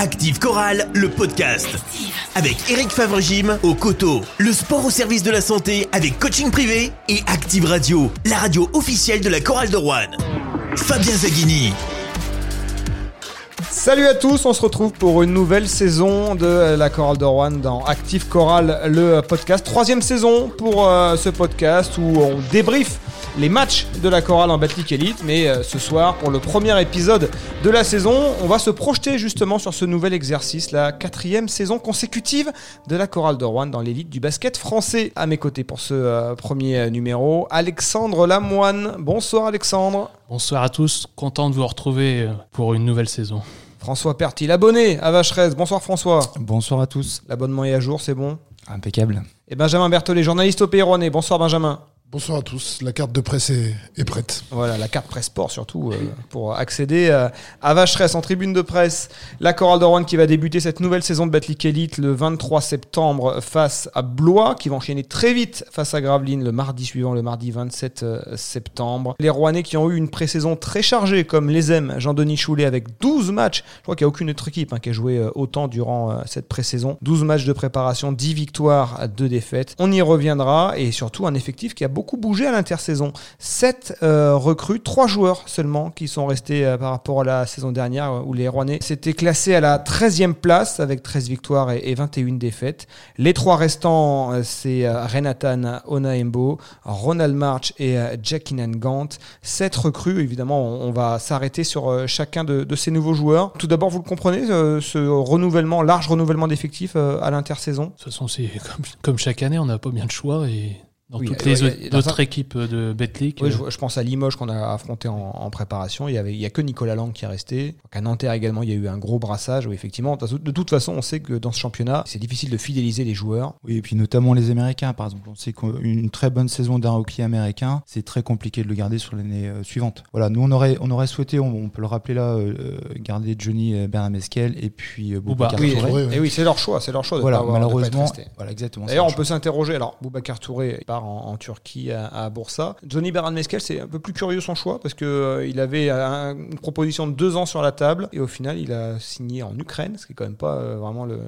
Active Chorale, le podcast. Avec Eric Favre-Gym au coteau. Le sport au service de la santé avec coaching privé. Et Active Radio, la radio officielle de la Chorale de Rouen. Fabien Zaghini. Salut à tous, on se retrouve pour une nouvelle saison de la Chorale de Rouen dans Active Chorale, le podcast. Troisième saison pour euh, ce podcast où on débrief les matchs de la chorale en Battle Elite. Mais euh, ce soir, pour le premier épisode de la saison, on va se projeter justement sur ce nouvel exercice, la quatrième saison consécutive de la chorale de Rouen dans l'élite du basket français. À mes côtés pour ce euh, premier numéro, Alexandre Lamoine. Bonsoir Alexandre. Bonsoir à tous, content de vous retrouver euh, pour une nouvelle saison. François Pertil, l'abonné à Vacheresse. Bonsoir François. Bonsoir à tous. L'abonnement est à jour, c'est bon? Impeccable. Et Benjamin Berthollet, journaliste au Pays Rouennais. Bonsoir Benjamin. Bonsoir à tous, la carte de presse est, prête. Voilà, la carte presse sport surtout, euh, pour accéder euh, à Vacheresse en tribune de presse. La Chorale de Rouen qui va débuter cette nouvelle saison de Battle Elite le 23 septembre face à Blois, qui va enchaîner très vite face à Gravelines le mardi suivant, le mardi 27 euh, septembre. Les Rouennais qui ont eu une pré-saison très chargée, comme les aime Jean-Denis Choulet avec 12 matchs. Je crois qu'il n'y a aucune autre équipe hein, qui a joué autant durant cette pré-saison. 12 matchs de préparation, 10 victoires, 2 défaites. On y reviendra et surtout un effectif qui a beaucoup bougé à l'intersaison. 7 recrues, 3 joueurs seulement qui sont restés euh, par rapport à la saison dernière euh, où les Rouennais s'étaient classés à la 13e place avec 13 victoires et, et 21 défaites. Les trois restants, euh, c'est euh, Renatan Onaembo, Ronald March et euh, Jackinan Gant. 7 recrues, évidemment, on, va s'arrêter sur euh, chacun de, ces nouveaux joueurs. Tout d'abord, vous le comprenez, euh, ce renouvellement, large renouvellement d'effectifs euh, à l'intersaison? De toute façon, comme, comme chaque année, on n'a pas bien de choix et dans Oui, toutes euh, les autres, y a- dans autres un- équipes de Betclic. Oui, je, je pense à Limoges qu'on a affronté en, en préparation. Il y avait, il y a que Nicolas Lang qui est resté. Donc à Nanterre également, il y a eu un gros brassage. Où effectivement, de toute- façon, on sait que dans ce championnat, c'est difficile de fidéliser les joueurs. Oui, et puis notamment les Américains, par exemple. On sait qu'une très bonne saison d'un rookie américain, c'est très compliqué de le garder sur l'année euh, suivante. Voilà, nous on aurait, on aurait souhaité, on, on peut le rappeler là, euh, euh, garder Johnny euh, Bernameskel et puis euh, Bouba. Boubacar Oui, Touré. Ouais. Et oui, c'est leur choix, c'est leur choix de Voilà, pas avoir- de pas être malheureusement, resté. voilà, exactement. D'ailleurs, on peut s'interroger. Alors, Boubacar Touré en, en Turquie à, à Bursa. Johnny Beran Meskel, c'est un peu plus curieux son choix parce que euh, il avait un- une proposition de deux ans sur la table et au final, il a signé en Ukraine, ce qui est quand même pas euh, vraiment le,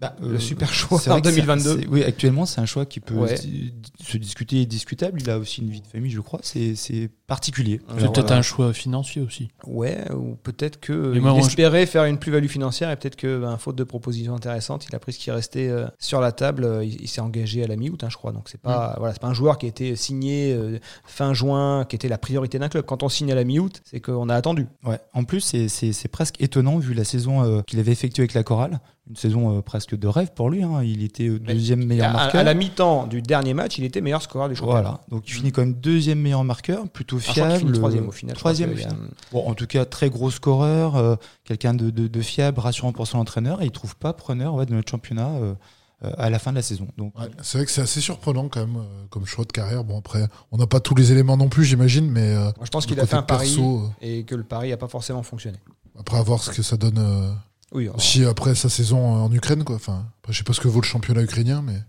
Bah, le euh, super choix en vrai que c'est- 2022. c'est- Oui, actuellement, c'est un choix qui peut Ouais. se, discuter et discutable. Il a aussi une vie de famille, je crois. C'est particulier. C'est peut-être voilà. un choix financier aussi. Ouais, ou peut-être que il moi, moi, je- espérait faire une plus-value financière et peut-être que, ben, faute de propositions intéressantes, il a pris ce qui restait euh, sur la table. Euh, Il, il s'est engagé à la mi-août, hein, je crois. Donc c'est pas, voilà, c'est pas un joueur qui a été signé euh, fin juin, qui était la priorité d'un club. Quand on signe à la mi-août, c'est qu'on a attendu. Ouais. En plus, c'est- presque étonnant vu la saison euh, qu'il avait effectuée avec la chorale. Une saison euh, presque de rêve pour lui. hein. Il était Mais deuxième meilleur à, marqueur. à la mi-temps du dernier match, il était meilleur scoreur du championnat. Voilà, donc il finit quand même deuxième meilleur marqueur, plutôt Je crois qu'il fiable. troisième au final. Troisième au a- final. Bon, en tout cas, très gros scoreur, euh, quelqu'un de, de- de fiable, rassurant pour son entraîneur, et il trouve pas preneur ouais, de notre championnat euh, euh, à la fin de la saison. Donc, Ouais, c'est vrai que c'est assez surprenant quand même euh, comme choix de carrière. Bon après, on n'a pas tous les éléments non plus, j'imagine, mais euh, Moi, je pense qu'il a fait un pari perso, euh, et que le pari n'a pas forcément fonctionné. après à voir ce que ça donne euh, Oui, alors, aussi après sa saison en Ukraine quoi. Enfin, après, je sais pas ce que vaut le championnat ukrainien, mais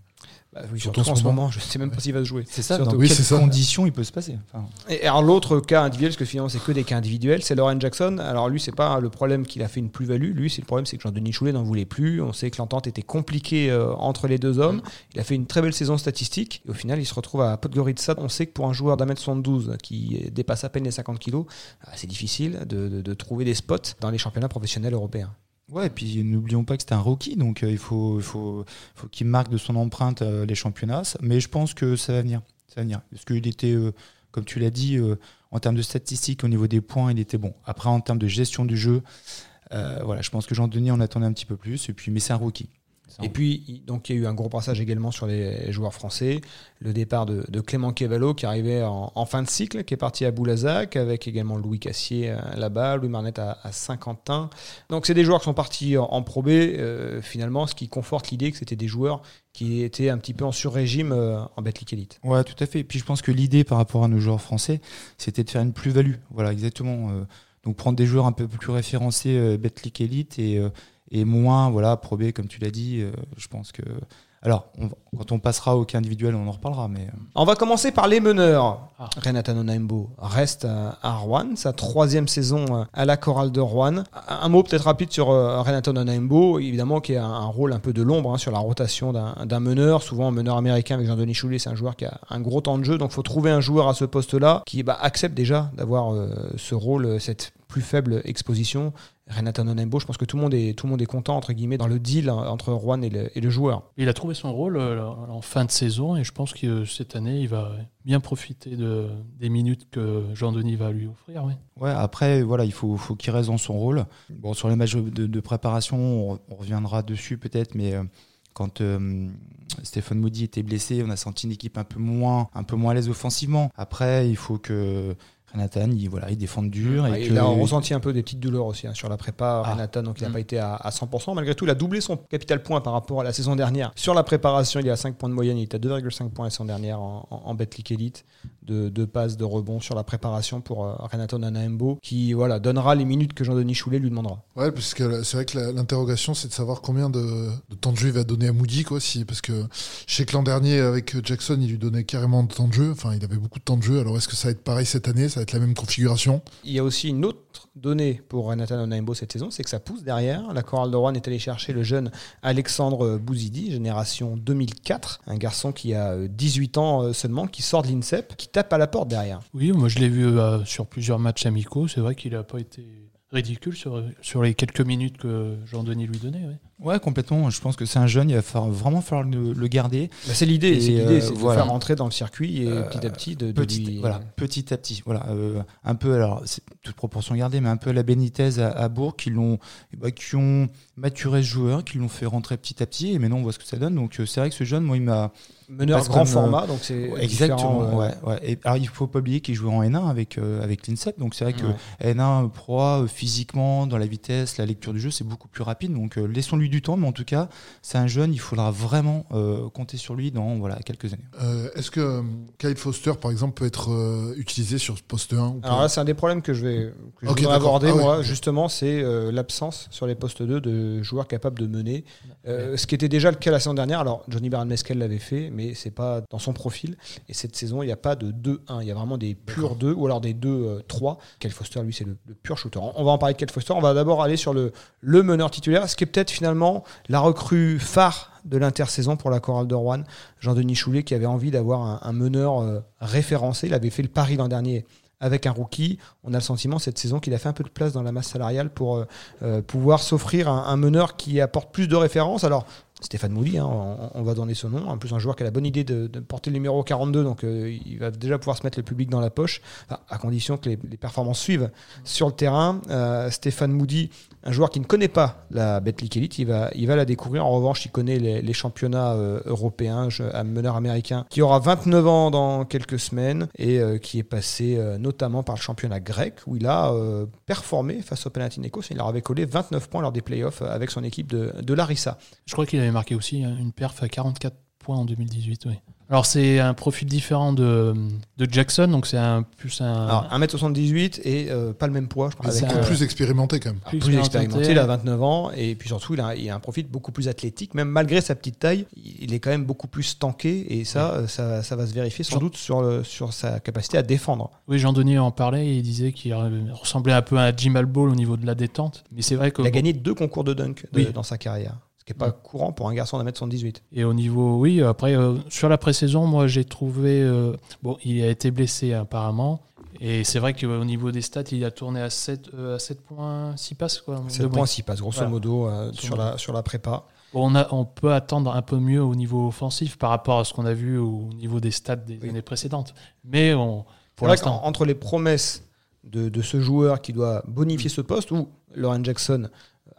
bah oui, surtout surtout en ce moment, je sais même pas s'il va se jouer. c'est ça, Surtout. dans Oui, quelles ça. conditions il peut se passer Enfin, Et alors l'autre cas individuel, parce que finalement c'est que des cas individuels, c'est Lauren Jackson. Alors lui, c'est pas le problème qu'il a fait une plus-value. Lui, c'est le problème, c'est que Jean-Denis Choulet n'en voulait plus. On sait que l'entente était compliquée euh, entre les deux hommes. Il a fait une très belle saison statistique. Et au final, il se retrouve à Podgorica. On sait que pour un joueur d'un mètre 72 qui dépasse à peine les 50 kilos, ah, c'est difficile de, de- de trouver des spots dans les championnats professionnels européens. Ouais, et puis n'oublions pas que c'était un rookie, donc euh, il faut, il faut, faut qu'il marque de son empreinte euh, les championnats. Mais je pense que ça va venir. Ça va venir. Parce qu'il était, euh, comme tu l'as dit, en termes de statistiques, au niveau des points, il était bon. Après, en termes de gestion du jeu, voilà, je pense que Jean-Denis en attendait un petit peu plus. Puis, mais c'est un rookie. Et puis, donc, il y a eu un gros brassage également sur les joueurs français. Le départ de, Clément Cavallo qui arrivait en, fin de cycle, qui est parti à Boulazac, avec également Louis Cassier euh, là-bas, Louis Marnette à, Saint-Quentin. Donc, c'est des joueurs qui sont partis en, en Pro euh, finalement, ce qui conforte l'idée que c'était des joueurs qui étaient un petit peu en sur-régime euh, en Betclic Elite. Ouais, tout à fait. Et puis je pense que l'idée par rapport à nos joueurs français, c'était de faire une plus-value. Voilà, exactement. Euh, donc prendre des joueurs un peu plus référencés Betclic Elite et, et moins, voilà, Pro B, comme tu l'as dit. euh, je pense que Alors, on quand on passera au cas individuel, on en reparlera. Mais euh, On va commencer par les meneurs. Ah. Renata Nonaimbo reste à Rouen, sa troisième saison euh, à la chorale de Rouen. Un mot peut-être rapide sur euh, Renata Nonaimbo, évidemment qui a un rôle un peu de l'ombre hein, sur la rotation d'un d'un meneur. Souvent, un meneur américain avec Jean-Denis Choulet, c'est un joueur qui a un gros temps de jeu, donc il faut trouver un joueur à ce poste-là qui bah, accepte déjà d'avoir euh, ce rôle, cette plus faible exposition. Renata Nonaimbo, je pense que tout le monde est, tout le monde est content, entre guillemets, dans le deal hein, entre Rouen et le, et le joueur. Il a trouvé son rôle euh, en fin de saison et je pense que euh, cette année, il va bien profiter de, des minutes que Jean-Denis va lui offrir. oui. ouais, après, voilà, il faut, faut qu'il reste dans son rôle. Bon, sur les matchs de, de préparation, on, on reviendra dessus peut-être, mais euh, quand euh, Stéphane Maudit était blessé, on a senti une équipe un peu moins, un peu moins à l'aise offensivement. Après, il faut que Renatan, il, voilà, il défende dur. et il que- a ressenti un peu des petites douleurs aussi hein, sur la prépa, Ah. Renata, donc il n'a Mm. pas été à, à 100%. Malgré tout, il a doublé son capital point par rapport à la saison dernière. Sur la préparation, il est à 5 points de moyenne, il est à 2,5 points la saison dernière en, en, en Betclic Elite, de, de passes, de rebonds sur la préparation pour euh, Renato Nanaembo, qui voilà, donnera les minutes que Jean-Denis Choulet lui demandera. Ouais, parce que c'est vrai que l'interrogation, c'est de savoir combien de, de temps de jeu il va donner à Moody, quoi. Si, parce que je sais que l'an dernier, avec Jackson, il lui donnait carrément de temps de jeu. Enfin, il avait beaucoup de temps de jeu. Alors, est-ce que ça va être pareil cette année? Ça va être la même configuration Il y a aussi une autre donnée pour Renata Nanaembo cette saison, c'est que ça pousse derrière. La chorale de Rouen est allée chercher le jeune Alexandre Bouzidi, génération 2004, un garçon qui a euh, 18 ans euh, seulement, qui sort de l'INSEP, qui tape à la porte derrière. Oui, moi je l'ai vu euh, sur plusieurs matchs amicaux. C'est vrai qu'il n'a pas été ridicule sur, sur les quelques minutes que Jean-Denis lui donnait. oui. Ouais, complètement. Je pense que c'est un jeune, il va falloir, vraiment falloir le, le garder. Bah, c'est l'idée, Et, c'est l'idée, euh, c'est de voilà. le faire rentrer dans le circuit et Euh, petit à petit de, de petit, lui- voilà, petit à petit. Voilà, euh, un peu, alors, c'est toute proportion gardée, mais un peu à la Benitez à, à Bourg, qui, l'ont, bah, qui ont maturé ce joueur, qui l'ont fait rentrer petit à petit, et maintenant on voit ce que ça donne. Donc c'est vrai que ce jeune, moi, il m'a. Meneur parce grand euh, format, donc c'est Exactement, différent, euh, ouais, ouais. Et, alors il faut pas oublier qu'il joue en N1 avec, euh, avec l'INSEP, donc c'est vrai que Ouais. N1 Pro euh, physiquement, dans la vitesse, la lecture du jeu, c'est beaucoup plus rapide. Donc euh, laissons-lui du temps, mais en tout cas, c'est un jeune, il faudra vraiment euh, compter sur lui dans voilà, quelques années. Euh, Est-ce que euh, Kyle Foster, par exemple, peut être euh, utilisé sur ce poste 1 ou pas? Alors là, c'est un des problèmes que je vais que je aborder, Ah moi, justement, c'est euh, l'absence sur les postes 2 de joueurs capables de mener. Euh, ce qui était déjà le cas la saison dernière. Alors, Johnny Baron Mescal l'avait fait, mais c'est pas dans son profil. Et cette saison, il n'y a pas de 2-1. Il y a vraiment des purs 2 ou alors des 2-3. Kel Foster, lui, c'est le, le pur shooter. On va en parler de Kel Foster. On va d'abord aller sur le, le meneur titulaire, ce qui est peut-être finalement la recrue phare de l'intersaison pour la chorale de Rouen. Jean-Denis Choulet qui avait envie d'avoir un, un meneur euh, référencé. Il avait fait le pari l'an dernier avec un rookie. On a le sentiment cette saison qu'il a fait un peu de place dans la masse salariale pour euh, euh, pouvoir s'offrir un, un meneur qui apporte plus de références. Alors, Stéphane Mouli, hein, on, on va donner son nom. En plus, un joueur qui a la bonne idée de, de porter le numéro 42, donc euh, il va déjà pouvoir se mettre le public dans la poche, à condition que les, les performances suivent sur le terrain. Euh, Stéphane Moody, un joueur qui ne connaît pas la Betclic Elite, il va, la découvrir. En revanche, il connaît les, championnats euh, européens, un meneur américain qui aura 29 ans dans quelques semaines et euh, qui est passé euh, notamment par le championnat grec où il a performé face au Panathinaikos. Il leur avait collé 29 points lors des playoffs avec son équipe de, de Larissa. Je crois qu'il avait marqué aussi hein, une perf à 44 points en 2018. Oui. Alors c'est un profil différent de, de Jackson, donc c'est un plus un Alors 1m78 et euh, pas le même poids, je crois. Avec, beaucoup euh, plus expérimenté quand même. plus, expérimenté, il a 29 ans et puis surtout il a, il a un profil beaucoup plus athlétique, même malgré sa petite taille, il est quand même beaucoup plus tanké et ça, euh, ça, ça va se vérifier sans Jean- doute sur, le- sur sa capacité à défendre. Oui, Jean-Denis en parlait et il disait qu'il ressemblait un peu à Jim Ball au niveau de la détente. Mais c'est vrai que Il a gagné deux concours de dunk de- Oui. dans sa carrière, qui n'est pas Ouais. courant pour un garçon d'un mètre 78. Et au niveau, oui, après, euh, sur la pré-saison, moi, j'ai trouvé. euh, bon, il a été blessé apparemment. Et c'est vrai qu'au niveau des stats, il a tourné à 7, euh, à 7 points, 6 passes. Quoi, C'est de le point moyenne. s'il passe, grosso Voilà. modo, euh, sur, la, sur la prépa. On, a, on peut attendre un peu mieux au niveau offensif par rapport à ce qu'on a vu au niveau des stats des Oui. années précédentes. Mais on, pour l'instant. qu'entre les promesses de, de ce joueur qui doit bonifier ce poste, où Lauren Jackson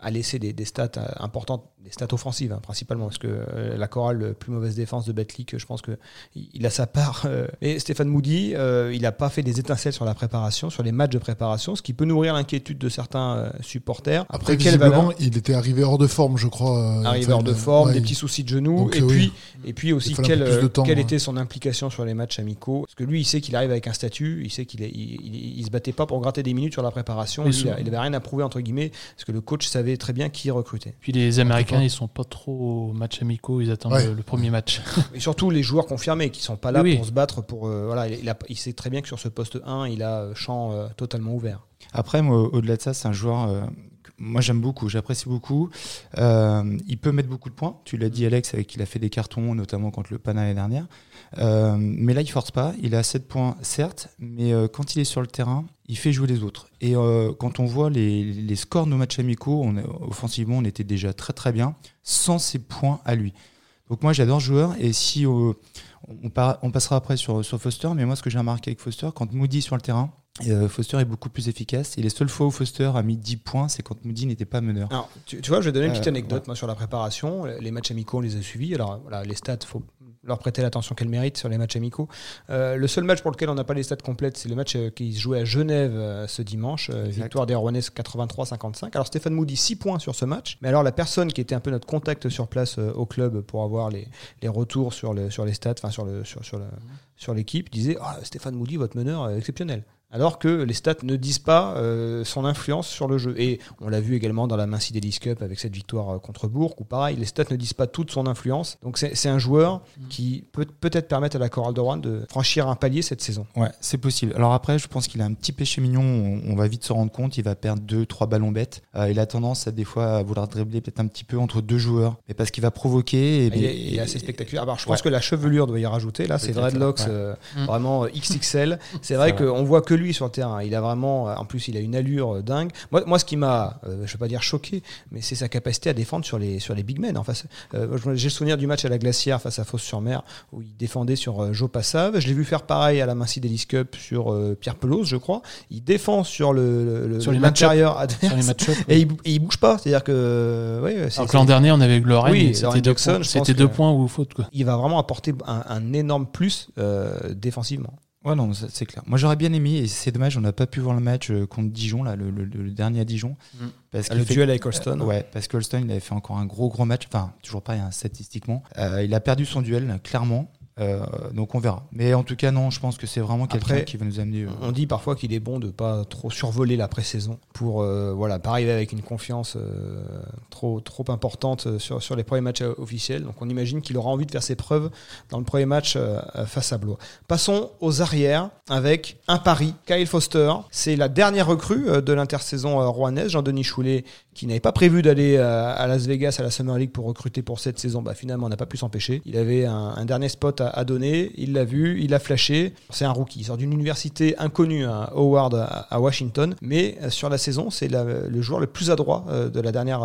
a laissé des, des stats euh, importantes, des stats offensives hein, principalement, parce que euh, la chorale plus mauvaise défense de Betclic, je pense que il il a sa part. euh. Et Stéphane Moody, euh, il n'a pas fait des étincelles sur la préparation, sur les matchs de préparation, ce qui peut nourrir l'inquiétude de certains supporters. Après, valeur visiblement, il était arrivé hors de forme, je crois. arrivé hors de forme, ouais, des petits soucis de genoux, et, puis, oui. et puis aussi quelle, temps, quelle ouais. était son implication sur les matchs amicaux. Parce que lui, il sait qu'il arrive avec un statut, il sait qu'il il, il- il se battait pas pour gratter des minutes sur la préparation, il, a- souvent. il avait rien à prouver, entre guillemets, parce que le coach savait très bien qui recruter. Puis les Américains ils sont pas trop match amicaux, ils attendent Ouais. le, le premier match. Et surtout les joueurs confirmés qui sont pas là Oui, oui. pour se battre pour euh, voilà il, a- il sait très bien que sur ce poste 1 il a euh, champ euh, totalement ouvert. Après, moi, au-delà de ça, c'est un joueur euh, que moi j'aime beaucoup, j'apprécie beaucoup. Euh, il peut mettre beaucoup de points. Tu l'as dit, Alex, avec qu'il a fait des cartons, notamment contre le Pana l'année dernière. Euh, mais là, il force pas. Il a 7 points, certes, mais euh, quand il est sur le terrain, il fait jouer les autres. Et euh, quand on voit les, scores de nos matchs amicaux, on, est- offensivement, on était déjà très très bien, sans ses points à lui. Donc moi, j'adore ce joueur. Et si on passera après sur, sur Foster, mais moi, ce que j'ai remarqué avec Foster, quand Moody est sur le terrain, euh, Foster est beaucoup plus efficace. Et les seules fois où Foster a mis 10 points, c'est quand Moody n'était pas meneur. Alors, tu, tu vois, je vais donner une petite Euh, anecdote ouais. moi, sur la préparation. Les matchs amicaux, on les a suivis. Alors, voilà, les stats, faut leur prêter l'attention qu'elles méritent sur les matchs amicaux. Euh, le seul match pour lequel on n'a pas les stats complètes, c'est le match qui se jouait à Genève ce dimanche. victoire des Rouennais 83-55. Alors, Stéphane Moody, 6 points sur ce match. Mais alors, la personne qui était un peu notre contact sur place au club pour avoir les, les retours sur, le, sur les stats, enfin, sur le- sur, sur le- sur l'équipe, disait Ah, Stéphane Moody, votre meneur, exceptionnel. Alors que les stats ne disent pas euh, son influence sur le jeu. Et on l'a vu également dans la Mincy Davis Cup avec cette victoire euh, contre Bourg, où pareil, les stats ne disent pas toute son influence. Donc c'est un joueur qui peut peut-être permettre à la Coral de Rouen de franchir un palier cette saison. Ouais, c'est possible. Alors après, je pense qu'il a un petit péché mignon. On, on va vite se rendre compte. Il va perdre deux, trois ballons bêtes. Euh, il a tendance à des fois à vouloir dribbler peut-être un petit peu entre deux joueurs, mais parce qu'il va provoquer. Et, Il est, il est assez spectaculaire. Alors, je pense Ouais. que la chevelure doit y rajouter. Là, c'est dreadlocks ouais. euh, Mm. vraiment XXL. C'est vrai C'est vrai. qu'on voit que lui sur le terrain. Il a vraiment, en plus, il a une allure euh, dingue. Moi, moi ce qui m'a, euh, je vais pas dire choqué, mais c'est sa capacité à défendre sur les, sur les big men. En face, euh, j'ai le souvenir du match à la Glacière face à Fosse-sur-Mer où il défendait sur euh, Joe Passave. Je l'ai vu faire pareil à la Mincy Davis Cup sur euh, Pierre Pelouse, je crois. Il défend sur le, le- Sur les sur Et il, et il bouge pas. C'est-à-dire que, ouais, c'est- Alors que l'an dernier, on avait Lorraine, Oui, c'était deux, Jackson, points, c'était deux points ou faute. Quoi. il va vraiment apporter un, un énorme plus défensivement. Ouais, non, c'est clair. Moi, j'aurais bien aimé, et c'est dommage, on n'a pas pu voir le match euh, contre Dijon, là, le, le- le dernier à Dijon. Mm. Parce Le qu'il fait- duel avec Holston. Euh, ouais, parce que Holston, il avait fait encore un gros, gros match. Enfin, toujours pas hein, statistiquement. Euh, il a perdu son duel, clairement. Euh, donc on verra. Mais en tout cas, non, je pense que c'est vraiment quelqu'un qui va nous amener. euh, On dit parfois qu'il est bon de pas trop survoler la pré-saison pour euh, voilà pas arriver avec une confiance euh, trop trop importante sur, sur les premiers matchs officiels. Donc on imagine qu'il aura envie de faire ses preuves dans le premier match face à Blois. Passons aux arrières avec un pari. Kyle Foster, c'est la dernière recrue de l'intersaison rouennaise. Jean-Denis Choulet qui n'avait pas prévu d'aller euh, à Las Vegas à la Summer League pour recruter pour cette saison, bah, finalement on n'a pas pu s'empêcher. Il avait un, un dernier spot à, à donner, il l'a vu, il a flashé. C'est un rookie, il sort d'une université inconnue à Howard à, à Washington, mais euh, sur la saison c'est le joueur le plus adroit euh, de la dernière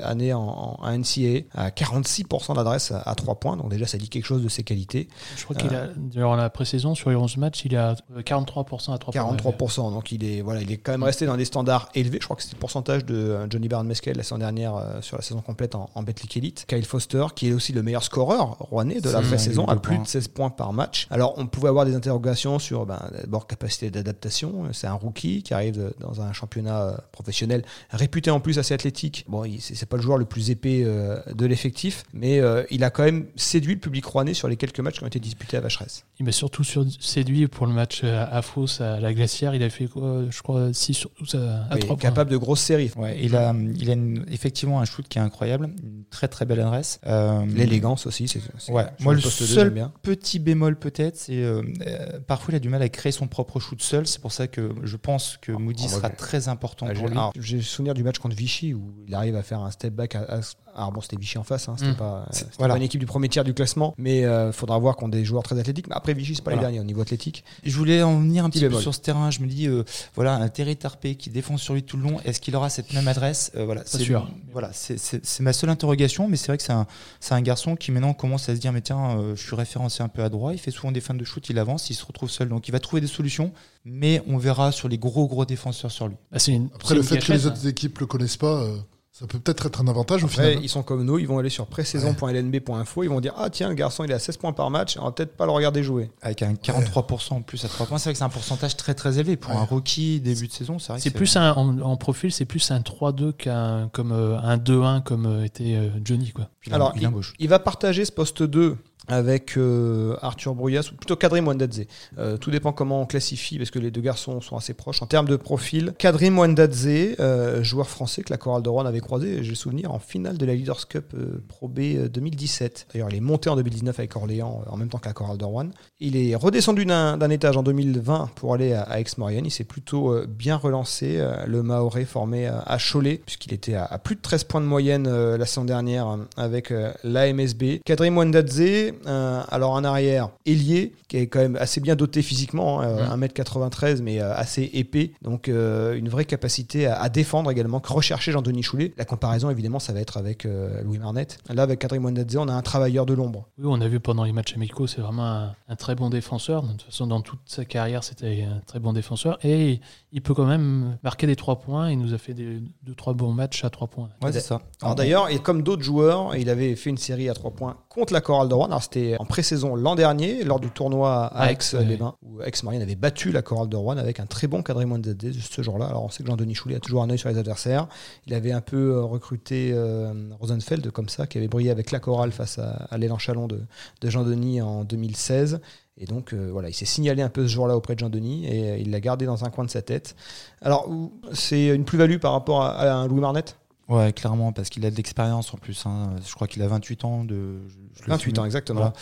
année en, en NCAA, à 46% d'adresse à, à 3 points, donc déjà ça dit quelque chose de ses qualités. Je crois qu'il a, durant la pré-saison, sur les 11 matchs, il est à euh, 43% à 3 points. 43%, donc il est, voilà, il est quand même resté dans des standards élevés. Je crois que c'était le pourcentage de Johnny Barnes Mesquel la saison dernière euh, sur la saison complète en, en Betclic Elite. Kyle Foster, qui est aussi le meilleur scoreur rouennais de la pré-saison, à plus de 16 points par match. Alors on pouvait avoir des interrogations sur ben, d'abord capacité d'adaptation. C'est un rookie qui arrive de- dans un championnat euh, professionnel réputé en plus assez athlétique. Bon, il- c'est pas le joueur le plus épais euh, de l'effectif, mais euh, il a quand même séduit le public rouennais sur les quelques matchs qui ont été disputés à Vacheresse. Il m'a surtout sur- séduit pour le match à Fos, à la Glacière. Il a fait quoi Je crois 6 sur 12 à, à Oui, 3 points. capable de grosses séries. Ouais, il a, il a une- effectivement un shoot qui est incroyable, une très très belle adresse. Euh, L'élégance aussi, c'est Ouais, moi le seul bien. petit bémol peut-être, c'est euh, euh, parfois il a du mal à créer son propre shoot seul. C'est pour ça que je pense que Moody ah, moi, sera très important Ah, pour j'ai- lui. J'ai le souvenir du match contre Vichy où il arrive à faire un step back. À, à- alors bon, c'était Vichy en face, hein, c'était Mm. pas, c'était voilà. pas une équipe du premier tiers du classement, mais il faudra voir qu'on a des joueurs très athlétiques. Mais après Vichy, c'est pas Voilà. les derniers au niveau athlétique. Je voulais en venir un Petit petit peu sur ce terrain. Je me dis, euh, voilà, un Terry Tarpé qui défend sur lui tout le long, est-ce qu'il aura cette même adresse? Euh, Voilà, c'est sûr. Voilà, c'est- ma seule interrogation, mais c'est vrai que c'est un, c'est un garçon qui maintenant commence à se dire, mais tiens, euh, je suis référencé un peu à droite. Il fait souvent des fins de shoot, il avance, il se retrouve seul, donc il va trouver des solutions. Mais on verra sur les gros gros défenseurs sur lui. Bah, une, Après, le fait que les hein. autres équipes le connaissent pas, euh, ça peut peut-être être un avantage au Après, final. ils sont comme nous, ils vont aller sur présaison.lnb.info, ils vont dire ah tiens le garçon il est à 16 points par match, on va peut-être pas le regarder jouer. Avec un 43% en plus à 3 points, c'est vrai que c'est un pourcentage très très élevé pour Ouais. un rookie début de saison. C'est vrai que C'est plus un, en, en profil, c'est plus un 3-2 qu'un comme euh, un 2-1 comme euh, était euh, Johnny quoi. Alors il il va partager ce poste 2 avec euh, Arthur Bruyas, ou plutôt Kadri Mwandadze. Euh, tout dépend comment on classifie, parce que les deux garçons sont assez proches. En termes de profil, Kadri Mwandadze, euh, joueur français que la Chorale de Rouen avait croisé, j'ai souvenir, en finale de la Leaders Cup Pro B euh, 2017. D'ailleurs, il est monté en 2019 avec Orléans, en même temps que la Chorale de Rouen. Il est redescendu d'un étage en 2020 pour aller à, Aix-Maurienne. Il s'est plutôt bien relancé, le Maoré formé à, Cholet, puisqu'il était à, à plus de 13 points de moyenne la saison dernière avec l'AMSB. Kadri Mwandadze, euh, alors un arrière ailier, qui est quand même assez bien doté physiquement, hein, euh, 1m93, mais euh, assez épais. Donc euh, une vraie capacité à, à défendre également, que recherchait Jean-Denis Choulet. La comparaison, évidemment, ça va être avec euh, Louis Marnet. Là, avec Kadri Mwandadze, on a un travailleur de l'ombre. Oui, on a vu pendant les matchs amicaux, c'est vraiment un, un très bon défenseur. De toute façon, dans toute sa carrière, c'était un très bon défenseur. Et il peut quand même marquer des trois points. Il nous a fait des, deux, trois bons matchs à trois points. Ouais, c'est ça. Alors d'ailleurs, et comme d'autres joueurs, il avait fait une série à 3 points contre la Chorale de Rouen. Alors c'était en pré-saison l'an dernier, lors du tournoi à À Aix, Aix, les Bains, où Aix-Marine avait battu la Chorale de Rouen avec un très bon cadré Mwandadze ce jour-là. Alors on sait que Jean-Denis Choulet a toujours un œil sur les adversaires. Il avait un peu euh, recruté euh, Rosenfeld comme ça, qui avait brillé avec la Chorale face à, à l'élan Chalon de, de Jean-Denis en 2016. Et donc euh, voilà, il s'est signalé un peu ce jour-là auprès de Jean-Denis et euh, il l'a gardé dans un coin de sa tête. Alors c'est une plus-value par rapport à, à un Louis Marnet Ouais, clairement, parce qu'il a de l'expérience en plus. hein. Je crois qu'il a 28 ans de. je- je le 28 suis- ans, exactement.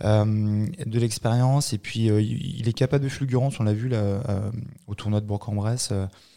Voilà. Euh, de l'expérience et puis euh, il est capable de fulgurance. On l'a vu là, euh, au tournoi de Bourg-en-Bresse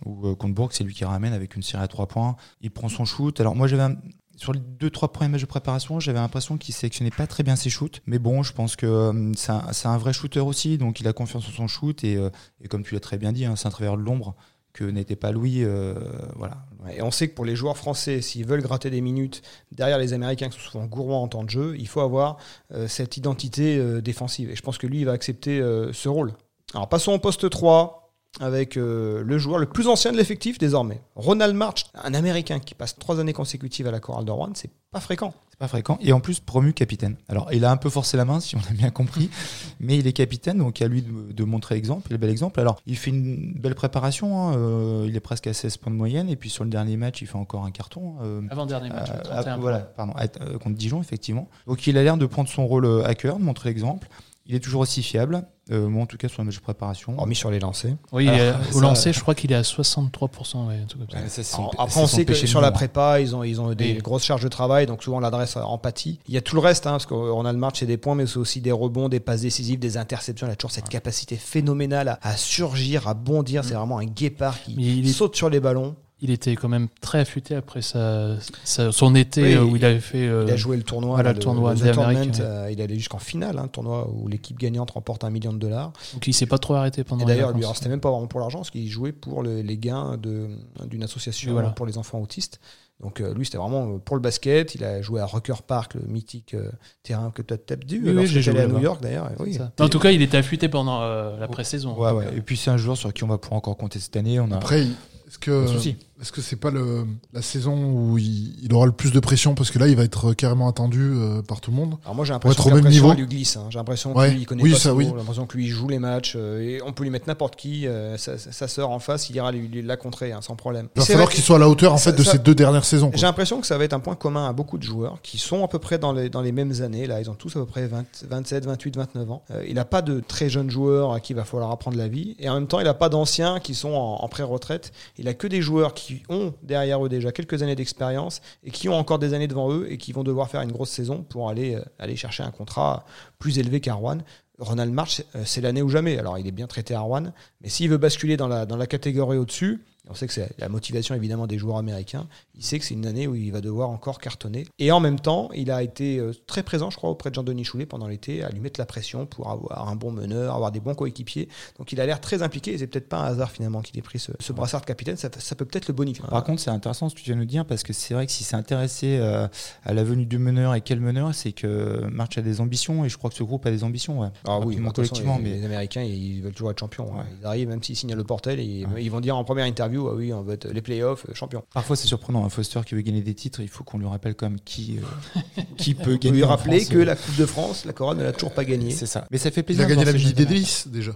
où contre Bourg, c'est lui qui ramène avec une série à 3 points. Il prend son shoot. Alors moi j'avais un- sur les deux trois premiers matchs de préparation, j'avais l'impression qu'il sélectionnait pas très bien ses shoots. Mais bon, je pense que c'est un, vrai shooter aussi, donc il a confiance en son shoot et, et comme tu l'as très bien dit, hein, c'est un travailleur de l'ombre n'était pas Louis. euh, voilà. Et on sait que pour les joueurs français, s'ils veulent gratter des minutes derrière les Américains qui sont souvent gourmands en temps de jeu, il faut avoir euh, cette identité euh, défensive. Et je pense que lui, il va accepter ce rôle. Alors passons au poste 3 avec euh, le joueur le plus ancien de l'effectif désormais. Ronald March, un Américain qui passe trois années consécutives à la Chorale de Rouen, c'est pas fréquent. C'est pas fréquent. Et en plus, promu capitaine. Alors, il a un peu forcé la main, si on a bien compris. mais il est capitaine, donc à lui de, de montrer l'exemple, le bel exemple. Alors, il fait une belle préparation. hein, euh, il est presque à 16 points de moyenne. Et puis, sur le dernier match, il fait encore un carton. euh, Avant-dernier match, euh, 31 ah, voilà, pardon, à- euh, contre Dijon, effectivement. Donc, il a l'air de prendre son rôle à cœur, de montrer l'exemple. Il est toujours aussi fiable. Euh, moi, en tout cas, sur le match de préparation. Hormis sur les lancers. Oui, il est- Alors, au ça- lancé, je crois qu'il est à 63%. Ouais, un truc comme ça. Ouais, ça, Alors, après, on sait que sur la prépa, ils ont, ils ont des Oui. grosses charges de travail, donc souvent l'adresse en pâtit. Il y a tout le reste, hein, parce que Ronald March, c'est des points, mais c'est aussi des rebonds, des passes décisives, des interceptions. Il a toujours cette capacité phénoménale à, à surgir, à bondir. C'est vraiment un guépard qui est- saute sur les ballons. Il était quand même très affûté après sa, sa- son été Oui, euh, où il avait fait. euh, Il a joué le tournoi, voilà, là, le tournoi The des Tournament, Amériques, ouais. euh, il allait jusqu'en finale, hein, tournoi où l'équipe gagnante remporte un million de dollars. Donc il s'est pas trop arrêté pendant Et d'ailleurs, lui, c'était même pas vraiment pour l'argent, parce qu'il jouait pour le- les gains de- d'une association voilà. pour les enfants autistes. Donc euh, lui, c'était vraiment pour le basket. Il a joué à Rucker Park, le mythique euh, terrain que tu as peut-être dû. Oui, j'ai joué à New. York, d'ailleurs. Oui. En tout cas, il était affûté pendant euh, la pré-saison. Ouais, ouais. Et puis, c'est un joueur sur qui on va pouvoir encore compter cette année. On a Après, est-ce que est-ce que c'est pas le, la saison où il, il aura le plus de pression parce que là, il va être carrément attendu euh, par tout le monde? Alors moi, j'ai Pour l'impression être au que la pression lui glisse. hein. J'ai l'impression Ouais. que lui, il connaît Oui, pas ça, ça, oui. J'ai l'impression que lui, joue les matchs. euh, et on peut lui mettre n'importe qui. euh, sa, sa sœur en face, il ira lui, lui la contrer hein, sans problème. Il va falloir qu'il soit à la hauteur en ça- fait de ça- ces deux dernières saisons. J'ai l'impression que ça va être un point commun à beaucoup de joueurs qui sont à peu près dans les, dans les mêmes années. Là, ils ont tous à peu près 20, 27, 28, 29 ans. Euh, il n'a pas de très jeunes joueurs à qui il va falloir apprendre la vie. Et en même temps, il n'a pas d'anciens qui sont en, en pré-retraite. Il a que des joueurs qui ont derrière eux déjà quelques années d'expérience et qui ont encore des années devant eux et qui vont devoir faire une grosse saison pour aller, euh, chercher un contrat plus élevé qu'à Rouen. Ronald March, euh, c'est l'année ou jamais. Alors, il est bien traité à Rouen, mais s'il veut basculer dans la catégorie au-dessus, on sait que c'est la motivation évidemment des joueurs américains. Il sait que c'est une année où il va devoir encore cartonner. Et en même temps, il a été euh, très présent, je crois, auprès de Jean-Denis Choulet pendant l'été, à lui mettre la pression pour avoir un bon meneur, avoir des bons coéquipiers. Donc il a l'air très impliqué. Et c'est peut-être pas un hasard finalement qu'il ait pris ce, ce brassard de capitaine. Ça, ça peut peut-être le bonifier. Par contre, c'est intéressant ce que tu viens de nous dire parce que c'est vrai que si c'est intéressé euh, à la venue du meneur et quel meneur, c'est que March a des ambitions et je crois que ce groupe a des ambitions. Ouais. Ah oui, façon, collectivement, les, mais les Américains, ils veulent toujours être champions. hein. Ouais. Ils arrivent, même s'ils signent le portel, et Ouais. ils vont dire en première interview, ah oui, on les playoffs, euh, champions. parfois c'est surprenant. Un Foster qui veut gagner des titres, il faut qu'on lui rappelle quand même qui, euh, qui peut gagner. lui rappeler France, que euh, la Coupe de France, la Corolle ne l'a toujours pas gagnée. C'est ça. Mais ça fait Il plaisir. a de gagné la jeunes Davis déjà.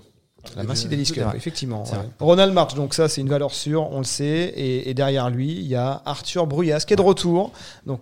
La Davis C'est Cup, effectivement. C'est ouais. vrai. Ronald March, donc ça c'est une valeur sûre, on le sait. Et, et derrière lui, il y a Arthur Bruyas qui est de retour. Donc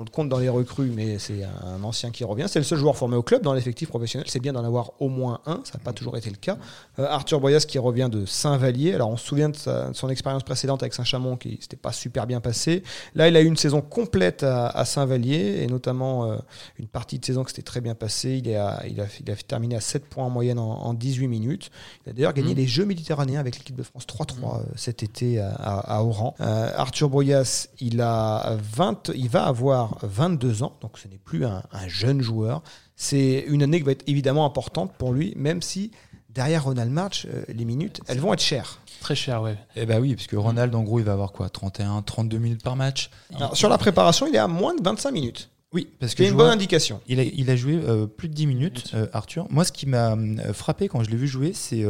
on le compte dans les recrues, mais c'est un ancien qui revient. C'est le seul joueur formé au club dans l'effectif professionnel. C'est bien d'en avoir au moins un. Ça n'a pas toujours été le cas. Euh, Arthur Boyas qui revient de Saint-Vallier. Alors on se souvient de, sa- de son expérience précédente avec Saint-Chamond qui s'était pas super bien passé. Là, il a eu une saison complète à, à Saint-Vallier et notamment euh, une partie de saison qui s'était très bien passée. Il, est à- il, a, il a terminé à 7 points en moyenne en, en 18 minutes. Il a d'ailleurs gagné les Jeux méditerranéens avec l'équipe de France 3-3 euh, cet été à, Oran. Arthur Boyas, il, a 20, il va avoir 22 ans, donc ce n'est plus un, un jeune joueur. C'est une année qui va être évidemment importante pour lui, même si derrière Ronald March, euh, les minutes, elles vont être chères. Très cher, ouais. Eh bah oui, parce que Ronald, en gros, il va avoir quoi 31, 32 minutes par match? Alors, sur la préparation, il est à moins de 25 minutes. Oui, parce Ce que qui est je une vois- bonne indication. Il a, il a joué euh, plus de 10 minutes, euh, Arthur. Moi, ce qui m'a euh, frappé quand je l'ai vu jouer, c'est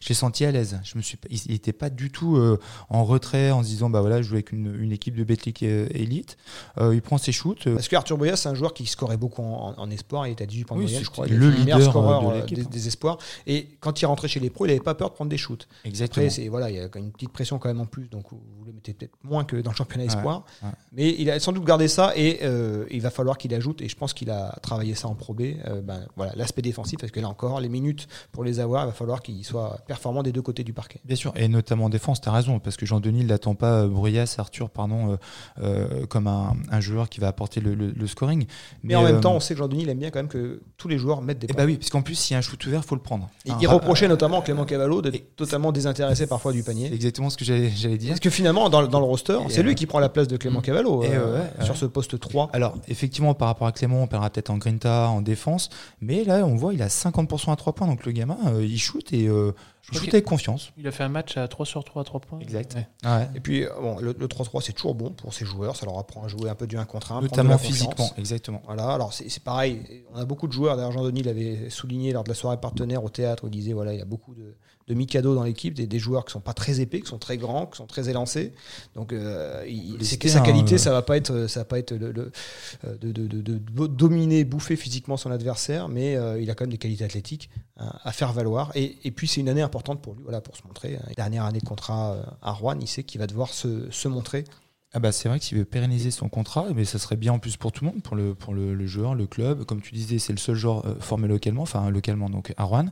je l'ai senti à l'aise. Je me suis, il n'était pas du tout euh, en retrait en se disant bah voilà, je joue avec une, une équipe de Betclic euh, élite. Euh, il prend ses shoots. Parce que Arthur Boyas, c'est un joueur qui scorait beaucoup en, en espoir. Il était à 18 points de Oui, moyenne, c'est je crois. le leader, scoreur de l'équipe. des, des espoirs. Et quand il rentrait chez les pros, il n'avait pas peur de prendre des shoots. exactement. Après, voilà, il y a quand même une petite pression quand même en plus, donc vous le mettez peut-être moins que dans le championnat espoir. ouais. Mais il a sans doute gardé ça et euh, il va falloir qu'il ajoute. Et je pense qu'il a travaillé ça en Pro B. ben, voilà, l'aspect défensif, parce que là encore, les minutes pour les avoir, il va falloir qu'il soit performant des deux côtés du parquet. Bien sûr, et notamment en défense, tu as raison, parce que Jean-Denis ne l'attend pas, euh, Bruyas, Arthur, pardon, euh, euh, comme un, un joueur qui va apporter le, le- le scoring. Mais, en même temps, on sait que Jean-Denis il aime bien quand même que tous les joueurs mettent des eh points. bah oui, parce qu'en plus, s'il y a un shoot ouvert, faut le prendre. Et il reprochait notamment Clément Cavallo d'être et- totalement désintéressé parfois du panier. exactement ce que j'allais dire. Parce que finalement, dans, dans le roster, Et, c'est lui qui prend la place de Clément Cavallo et, euh, ouais, sur ce poste 3. Alors, effectivement, par rapport à Clément, on perdra peut-être en Grinta, en défense. Mais là, on voit, il a 50% à 3 points. Donc, le gamin, il shoot et euh, il crois shoot avec confiance. Il a fait un match à 3 sur 3 à 3 points. Exact. Ouais. Ouais. Et puis, bon, le, le 3-3, c'est toujours bon pour ces joueurs. Ça leur apprend à jouer un peu du 1 contre 1. Notamment physiquement. Exactement. Voilà, alors c'est c'est pareil. On a beaucoup de joueurs. D'ailleurs, Jean-Denis l'avait souligné lors de la soirée partenaire au théâtre. Où il disait voilà, il y a beaucoup de, de Mikado dans l'équipe, des, des joueurs qui sont pas très épais, qui sont très grands, qui sont très élancés. Donc, euh, il- sa qualité, ça va pas être, ça va pas être le, le- euh, de, de- de- de dominer, bouffer physiquement son adversaire, mais euh, il a quand même des qualités athlétiques hein, à faire valoir. Et, et puis, c'est une année importante pour lui, voilà, pour se montrer. hein. Dernière année de contrat euh, à Rouen, il sait qu'il va devoir se, se montrer. Ah bah c'est vrai que s'il veut pérenniser son contrat, mais ça serait bien en plus pour tout le monde, pour le, pour le, le joueur, le club. Comme tu disais, c'est le seul joueur euh, formé localement, enfin localement donc à Rouen.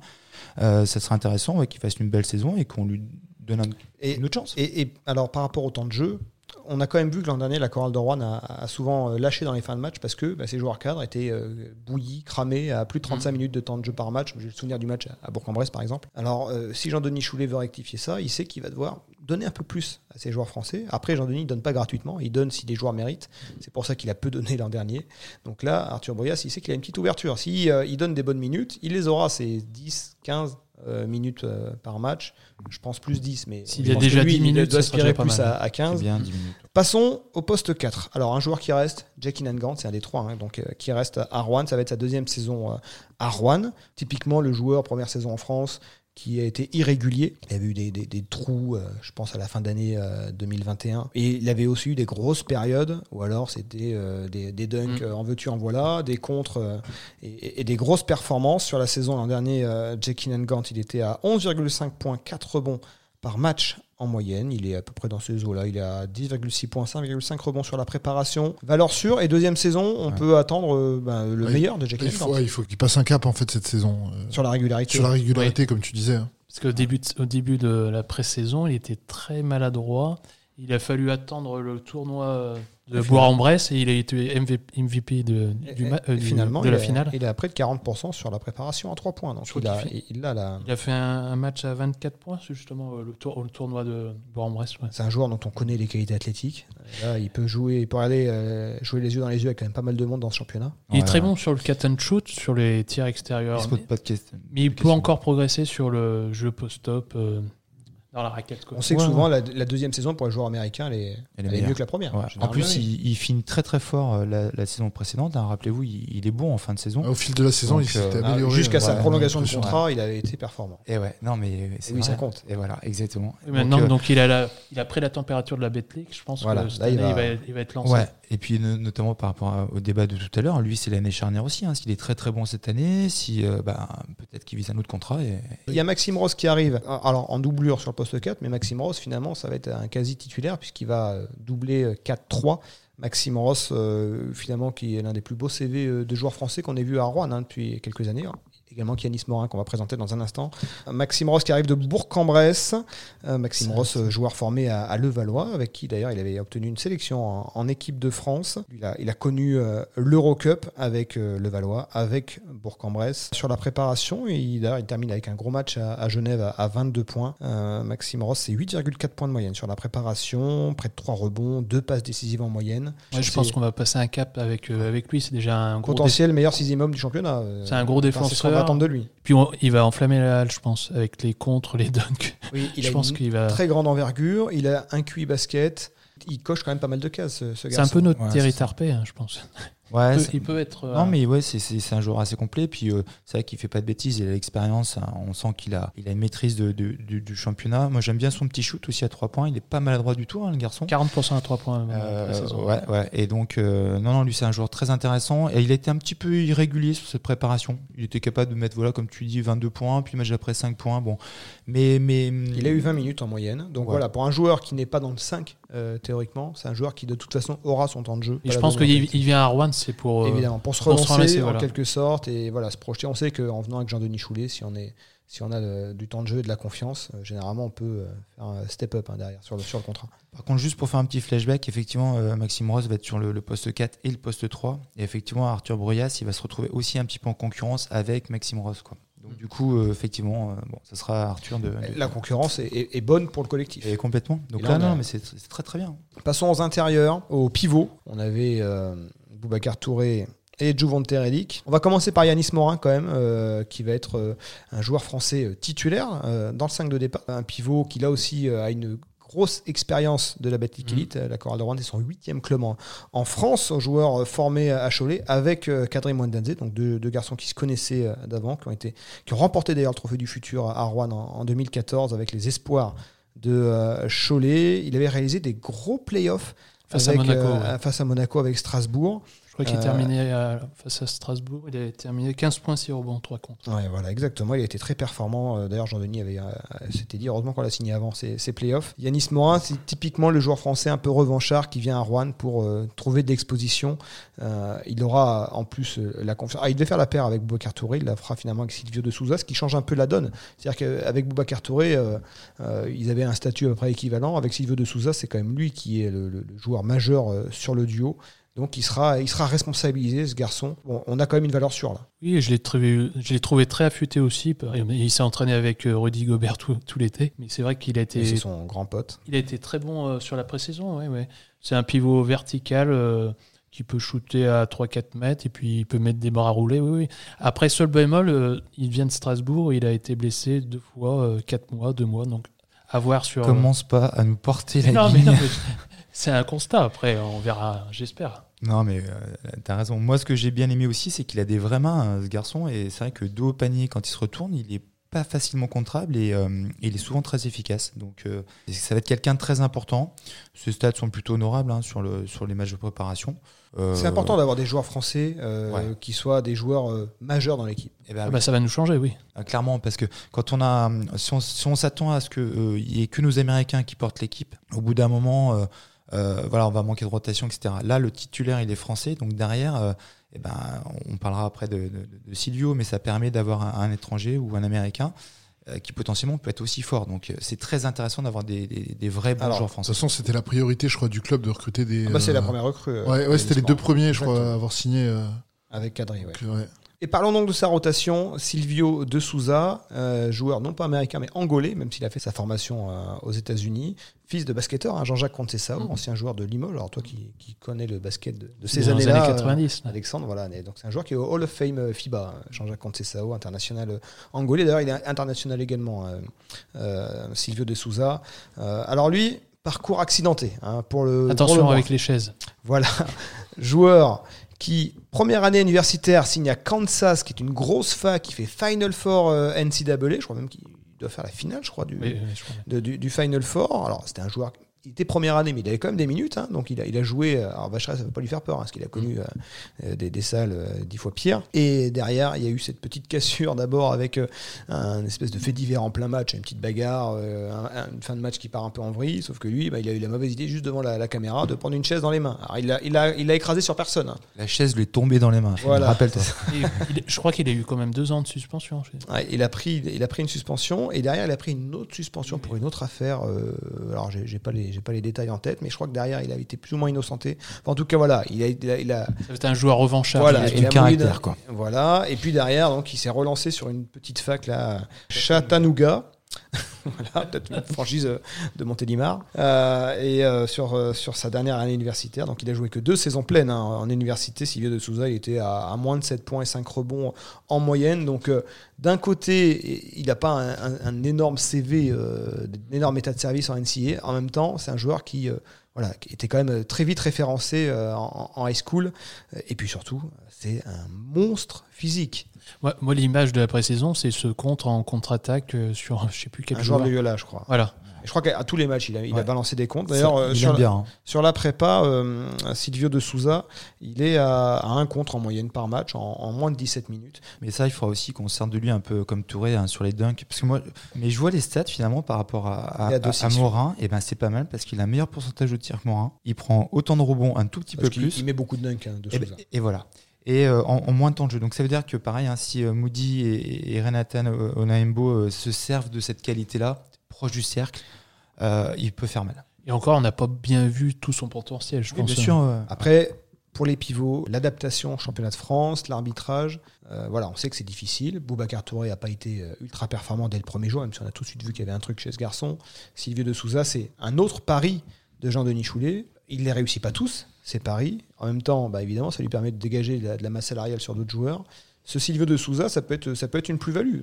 Euh, ça serait intéressant ouais, qu'il fasse une belle saison et qu'on lui donne un- Et, une autre chance. Et, et alors, par rapport au temps de jeu, on a quand même vu que l'an dernier, la chorale de Rouen a, a souvent euh, lâché dans les fins de match parce que bah, ces joueurs cadres étaient euh, bouillis, cramés à plus de 35 minutes de temps de jeu par match. J'ai le souvenir du match à- à Bourg-en-Bresse, par exemple. Alors, euh, si Jean-Denis Choulet veut rectifier ça, il sait qu'il va devoir donner un peu plus à ces joueurs français. Après, Jean-Denis ne donne pas gratuitement, il donne si les joueurs méritent. C'est pour ça qu'il a peu donné l'an dernier. Donc là, Arthur Boyas, il sait qu'il a une petite ouverture. Si euh, il donne des bonnes minutes, il les aura, ces 10, 15 euh, minutes euh, par match. Je pense plus 10, mais S'il a déjà lui, 10 il minutes, doit aspirer plus à, à C'est 15. bien 10 minutes. Passons au poste 4. Alors, un joueur qui reste, Jackie Nangant, c'est un des trois, hein, donc, euh, qui reste à Rouen. Ça va être sa deuxième saison euh, à Rouen. Typiquement, le joueur, première saison en France, qui a été irrégulier. Il avait eu des, des- des trous, euh, je pense, à la fin d'année euh, 2021. Et il avait aussi eu des grosses périodes, ou alors c'était euh, des, des dunks Mm. euh, en veux-tu, en voilà, des contres euh, et, et des grosses performances. Sur la saison l'an dernier, euh, Jackie Nangant, il était à 11,5 points, 4 rebonds par match en moyenne. Il est à peu près dans ces eaux-là. Il est à 10,6 points, 5,5 rebonds sur la préparation. Valeur sûre. Et deuxième saison, on Ouais. peut attendre euh, ben, le Ouais, meilleur de Jackie Il faut, ouais, il faut qu'il passe un cap en fait cette saison euh, Sur la régularité. sur la régularité, comme tu disais. hein. Parce qu'au début, de, au début de la pré-saison, il était très maladroit. Il a fallu attendre le tournoi de Bourg-en-Bresse et il a été MVP de, du, ma- Et euh, du- finalement, de il la finale. Il est à près de 40% sur la préparation à 3 points. Donc il a, il a la- Il a fait un, un match à 24 points, c'est justement euh, le, tour- le tournoi de Bourg-en-Bresse. ouais. C'est un joueur dont on connaît les qualités athlétiques. Là, il peut jouer, il peut aller euh, jouer les yeux dans les yeux avec quand même pas mal de monde dans ce championnat. Il est très ouais. bon sur le cat and shoot, sur les tirs extérieurs. De Mais, podcast. mais il peut encore progresser sur le jeu post-up euh, dans la raquette. quoi. On sait que Ouais, souvent, la, la deuxième saison pour les joueurs américains, elle est, Elle elle est est meilleure. mieux que la première. Ouais. En plus, il, il finit très très fort euh, la, la saison précédente. hein. Rappelez-vous, il, il est bon en fin de saison. Au fil de la saison, Donc, il s'était euh, Ah, amélioré. Jusqu'à sa Ouais, prolongation de contrat, il avait été performant. Et ouais, non mais c'est oui, vrai. ça compte. Et voilà, exactement. Maintenant, Donc, euh, donc il, a la- il a pris la température de la Betclic. Je pense Voilà, que cette là, année, il va- il va être lancé. Ouais, et puis no- notamment par rapport au débat de tout à l'heure, lui c'est l'année charnière aussi. Hein. S'il est très très bon cette année, si euh, bah, peut-être qu'il vise un autre contrat. Et... Il y a Maxime Rose qui arrive, alors en doublure sur le poste 4, mais Maxime Rose finalement ça va être un quasi titulaire puisqu'il va euh, doubler euh, 4-3 Maxime Ross, euh, finalement, qui est l'un des plus beaux CV euh, de joueurs français qu'on ait vu à Rouen hein, depuis quelques années. Également Kianis Morin, qu'on va présenter dans un instant. Maxime Ross, qui arrive de Bourg-en-Bresse. Euh, Maxime Ross, joueur formé à, à Levallois, avec qui d'ailleurs il avait obtenu une sélection en, en équipe de France. Il a, il a connu euh, l'Eurocup avec euh, Levallois, avec Bourg-en-Bresse. Sur la préparation, il, il termine avec un gros match à, à Genève à, à 22 points. Euh, Maxime Ross, c'est 8,4 points de moyenne sur la préparation, près de 3 rebonds, 2 passes décisives en moyenne. Ouais, je pense qu'on va passer un cap avec, avec lui. C'est déjà un gros potentiel meilleur sixième homme du championnat. C'est un gros défenseur. De lui. Puis on- il va enflammer la halle, je pense, avec les contres, les dunks. Oui, il je a pense une qu'il va. très grande envergure, il a un QI basket, il coche quand même pas mal de cases, ce, ce C'est un peu notre Ouais, ça. Tarpey, hein, je pense. Ouais, Il peut- c'est- il peut être. euh, Non, mais ouais, c'est- un joueur assez complet. Puis euh, c'est vrai qu'il fait pas de bêtises, il a l'expérience. hein. On sent qu'il a, il a une maîtrise de, de- du, du championnat. Moi, j'aime bien son petit shoot aussi à 3 points. Il est pas maladroit du tout, hein, le garçon. 40% à 3 points. euh, la saison. ouais, ouais. Et donc, euh, non, non, lui, c'est un joueur très intéressant. Et il a été un petit peu irrégulier sur cette préparation. Il était capable de mettre, voilà, comme tu dis, 22 points, puis match après 5 points. Bon, mais, mais Il a eu 20 minutes en moyenne. Donc Ouais. voilà, pour un joueur qui n'est pas dans le 5, euh, théoriquement, c'est un joueur qui de toute façon aura son temps de jeu. Et je pense qu'il vient à Rouen, c'est pour. euh, Évidemment, pour se pour se relancer en voilà. quelque sorte et voilà, se projeter. On sait qu'en venant avec Jean-Denis Choulet, si on, est, si on a du temps de jeu et de la confiance, euh, généralement on peut euh, faire un step up hein, derrière sur le, sur le contrat. Par contre, juste pour faire un petit flashback, effectivement, euh, Maxime Rose va être sur le, le poste 4 et le poste 3. Et effectivement, Arthur Bruyas, il va se retrouver aussi un petit peu en concurrence avec Maxime Rose. Quoi. Donc, du coup, euh, effectivement, euh, bon, ça sera Arthur de. de- La concurrence est, est- est bonne pour le collectif. Et complètement. Donc Et là, là, on a- non, mais c'est c'est très très bien. Passons aux intérieurs, au pivot. On avait euh, Boubacar Touré et Juvante Relic. On va commencer par Yanis Morin quand même, euh, qui va être euh, un joueur français euh, titulaire euh, dans le 5 de départ. Un pivot qui là aussi a une grosse expérience de la Betclic Mhm. Elite. La Chorale de Rouen est son huitième club en, en France, un joueur euh, formé à Cholet avec Kadri Mwandanze, donc deux, deux garçons qui se connaissaient d'avant, qui ont été, qui ont remporté d'ailleurs le trophée du futur à Rouen en, en 2014 avec les espoirs de Cholet. Il avait réalisé des gros playoffs Face à avec, Monaco, euh, ouais. face à Monaco avec Strasbourg. Je crois qu'il Euh, terminait à- face à Strasbourg. Il a terminé 15 points, 6 rebonds, 3 contre. Ouais, voilà, exactement. Il a été très performant. Euh, D'ailleurs, Jean-Denis avait, euh, s'était dit, heureusement qu'on l'a signé avant ses, ses playoffs. Yanis Morin, c'est typiquement le joueur français un peu revanchard qui vient à Rouen pour euh, trouver de l'exposition. Euh, il aura en plus euh, la confiance. Ah, il devait faire la paire avec Boubacar Touré. Il la fera finalement avec Silvio de Souza, ce qui change un peu la donne. C'est-à-dire qu'avec Boubacar Touré, euh, euh, ils avaient un statut à peu près équivalent. Avec Silvio de Souza, c'est quand même lui qui est le, le- le joueur majeur euh, sur le duo. Donc il sera, il sera responsabilisé, ce garçon. Bon, on a quand même une valeur sûre là. Oui, et je l'ai trouvé, je l'ai trouvé très affûté aussi. Il s'est entraîné avec euh, Rudy Gobert tout, tout l'été. Mais c'est vrai qu'il a été, C'est son grand pote. il a été très bon euh, sur la pré-saison. Ouais, ouais. C'est un pivot vertical euh, qui peut shooter à 3-4 mètres et puis il peut mettre des bras à rouler. Oui, oui. Après, seul bémol, euh, il vient de Strasbourg. Il a été blessé deux fois, 4 mois, 2 mois. Donc, à voir sur. Commence pas à nous porter la non, mais, ligne. non, mais c'est un constat. Après, on verra, j'espère. Non, mais euh, t'as raison. Moi, ce que j'ai bien aimé aussi, c'est qu'il a des vraies mains, hein, ce garçon. Et c'est vrai que dos au panier, quand il se retourne, il est pas facilement contrable et euh, il est souvent très efficace. Donc, euh, ça va être quelqu'un de très important. Ses stats sont plutôt honorables hein, sur, le, sur les matchs de préparation. Euh, C'est important d'avoir des joueurs français euh, Ouais. qui soient des joueurs euh, majeurs dans l'équipe. eh ben, Ah oui. bah, ça va nous changer, oui. Ah, Clairement, parce que quand on a, si on, si on s'attend à ce qu'il y ait que nos Américains qui portent l'équipe, au bout d'un moment, euh, euh, voilà, on va manquer de rotation, etc. Là, le titulaire, il est français, donc derrière, euh, eh ben, on parlera après de, de- de Silvio, mais ça permet d'avoir un, un étranger ou un Américain euh, qui potentiellement peut être aussi fort. Donc, c'est très intéressant d'avoir des, des- des vrais bons Alors, joueurs De toute français. façon, c'était la priorité, je crois, du club de recruter des. Ah bah, c'est la première recrue. Ouais, ouais c'était les deux premiers, je crois, à avoir signé. euh, Avec Kadri, ouais. donc, ouais. Et parlons donc de sa rotation. Silvio de Souza, euh, joueur non pas américain mais angolais, même s'il a fait sa formation euh, aux États-Unis. Fils de basketteur, hein, Jean-Jacques Contessao, Mhm. ancien joueur de Limoges. Alors toi qui, qui connais le basket de, de ces années-là. années euh, 90. là. Alexandre, voilà. Donc c'est un joueur qui est au Hall of Fame euh, FIBA, euh, Jean-Jacques Contessao, international euh, angolais. D'ailleurs, il est international également, euh, euh, Silvio de Souza. Euh, alors lui, parcours accidenté hein, pour le. pour le Attention avec les chaises. Voilà, joueur qui, première année universitaire, signe à Kansas, qui est une grosse fac, qui fait Final Four euh, NCAA. Je crois même qu'il doit faire la finale, je crois, du, Oui, oui, je crois bien. de- du, du Final Four. Alors, c'était un joueur il était première année, mais il avait quand même des minutes. hein, donc il a, il a joué. euh, Alors Vacheray, ça ne va pas lui faire peur, hein, parce qu'il a connu euh, euh, des, des salles euh, dix fois pires. Et derrière, il y a eu cette petite cassure d'abord avec euh, un espèce de fait divers en plein match, une petite bagarre, euh, un- un- une fin de match qui part un peu en vrille. Sauf que lui, bah, il a eu la mauvaise idée juste devant la, la caméra de prendre une chaise dans les mains. Alors il l'a il a, il a écrasé sur personne. hein. La chaise lui est tombée dans les mains. Voilà. Rappelle-toi. Je crois qu'il a eu quand même deux ans de suspension. Ouais, il, a pris, il a pris une suspension et derrière il a pris une autre suspension pour une autre affaire. euh, alors j'ai pas, les- j'ai pas les détails en tête, mais je crois que derrière il a été plus ou moins innocenté. Enfin, en tout cas, voilà, il a, il a, il a- C'était un joueur revanchard. voilà, il a il du a caractère, quoi. Voilà, et puis derrière, donc il s'est relancé sur une petite fac là, Chattanooga. voilà, peut-être une franchise euh, de Montélimar. Euh, et euh, sur, sur sa dernière année universitaire, donc il a joué que deux saisons pleines hein, en université. Silvio de Souza, il était à, moins de 7 points et 5 rebonds en moyenne. Donc d'un côté, il n'a pas un, énorme CV, un énorme état de service en NCA. En même temps, c'est un joueur qui, voilà, qui était quand même très vite référencé euh, en, en high school. Et puis surtout, c'est un monstre physique. Moi, moi, l'image de la pré-saison, c'est ce contre en contre-attaque euh, sur je sais plus quel Un joueur joueur. de Yola, je crois. Voilà. Je crois qu'à tous les matchs, il a, il a Ouais. balancé des comptes. D'ailleurs, euh, sur, bien. hein. sur la prépa, euh, Silvio de Souza, il est à, à un contre en moyenne par match en, en moins de 17 minutes. Mais ça, il faudra aussi qu'on se serve de lui un peu comme Touré hein, sur les dunks. Parce que moi, mais je vois les stats finalement par rapport à, à, Il est à à- 2,6. à Morin. Et ben c'est pas mal parce qu'il a un meilleur pourcentage de tir que Morin. Il prend autant de rebonds, un tout petit Parce peu plus. il met beaucoup de dunks hein, de Et, ben- Souza. et voilà. Et euh, en, en moins de temps de jeu. Donc ça veut dire que pareil, hein, si euh, Moody et, et Renatan euh, se servent de cette qualité-là, proche du cercle, euh, il peut faire mal. Et encore, on n'a pas bien vu tout son potentiel, je Oui, pense. bien sûr. euh, Après, pour les pivots, l'adaptation au championnat de France, l'arbitrage, euh, voilà, on sait que c'est difficile. Boubacar Touré n'a pas été euh, ultra performant dès le premier jour, même si on a tout de suite vu qu'il y avait un truc chez ce garçon. Silvio de Souza, c'est un autre pari de Jean-Denis Choulet. Il ne les réussit pas tous, ces paris. En même temps, bah, évidemment, ça lui permet de dégager de la, de la masse salariale sur d'autres joueurs. Ce Silvio de Souza, ça peut être, ça peut être une plus-value.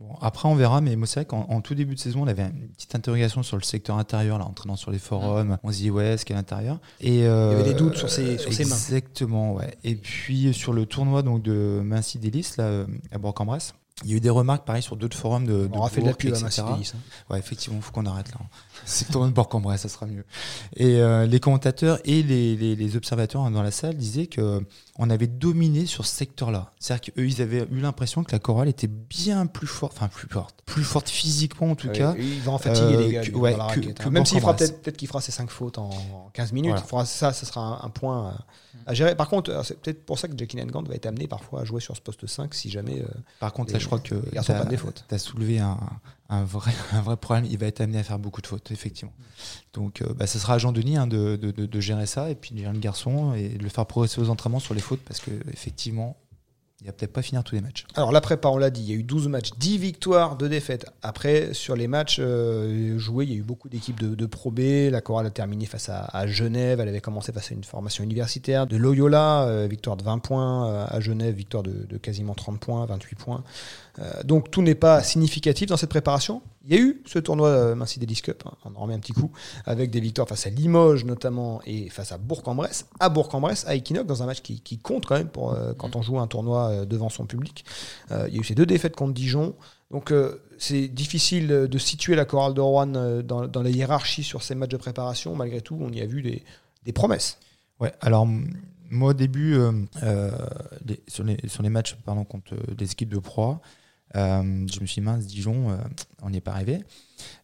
Bon, après, on verra, mais c'est vrai qu'en en tout début de saison, on avait une petite interrogation sur le secteur intérieur, là, en traînant sur les forums. On se dit, ouais, ce qu'il y a à l'intérieur? Et, euh, Il y avait des doutes sur ses- sur ses mains. Exactement, ouais. Et puis, sur le tournoi donc, de Mincy Délice, là, euh, à Bourg-en-Bresse, il y a eu des remarques, pareil, sur d'autres forums de. de On aura fait de la pub à. Massidélis, hein. Ouais, effectivement, il faut qu'on arrête là. C'est le tournoi de Bourg-en-Bresse, ça sera mieux. Et euh, les commentateurs et les, les- les observateurs hein, dans la salle disaient que on avait dominé sur ce secteur-là. C'est-à-dire qu'eux, ils avaient eu l'impression que la chorale était bien plus forte, enfin plus forte, plus forte physiquement en tout cas. il va en fatiguer euh, les gars que- ouais, la que- raquette, hein. Même s'il fera peut-être peut-être qu'il fera ses 5 fautes en 15 minutes. Voilà. Il fera ça, ça sera un, un point à, à gérer. Par contre, euh, c'est peut-être pour ça que Jackie Gant va être amené parfois à jouer sur ce poste 5 si jamais euh, Par contre, les- crois que prennent des fautes. t'as soulevé un, un vrai, un vrai problème. Il va être amené à faire beaucoup de fautes, effectivement. Donc, euh, bah, ce sera à Jean-Denis hein, de, de- de- de gérer ça et puis de gérer le garçon et de le faire progresser aux entraînements sur les fautes parce que effectivement, il va peut-être pas finir tous les matchs. Alors la prépa, on l'a dit, il y a eu 12 matchs, 10 victoires, 2 défaites. Après, sur les matchs euh, joués, il y a eu beaucoup d'équipes de, de. La chorale a terminé face à, Genève, elle avait commencé face à une formation universitaire. De Loyola, euh, victoire de 20 points. euh, à Genève, victoire de, de quasiment 30 points, 28 points. Donc tout n'est pas significatif dans cette préparation. Il y a eu ce tournoi euh, Mincy Davis Cup, hein, on en remet un petit coup, avec des victoires face à Limoges notamment et face à Bourg-en-Bresse, à Bourg-en-Bresse, à Equinox, dans un match qui, qui compte quand même pour, euh, quand on joue un tournoi euh, devant son public. Euh, il y a eu ces deux défaites contre Dijon. Donc c'est difficile de situer la chorale de Rouen dans, dans la hiérarchie sur ces matchs de préparation. Malgré tout, on y a vu des, des promesses. Ouais, alors moi au début, euh, euh, les- sur, les, sur les matchs pardon, contre des équipes de proie, euh, je me suis dit, mince, Dijon, euh, on n'y est pas arrivé.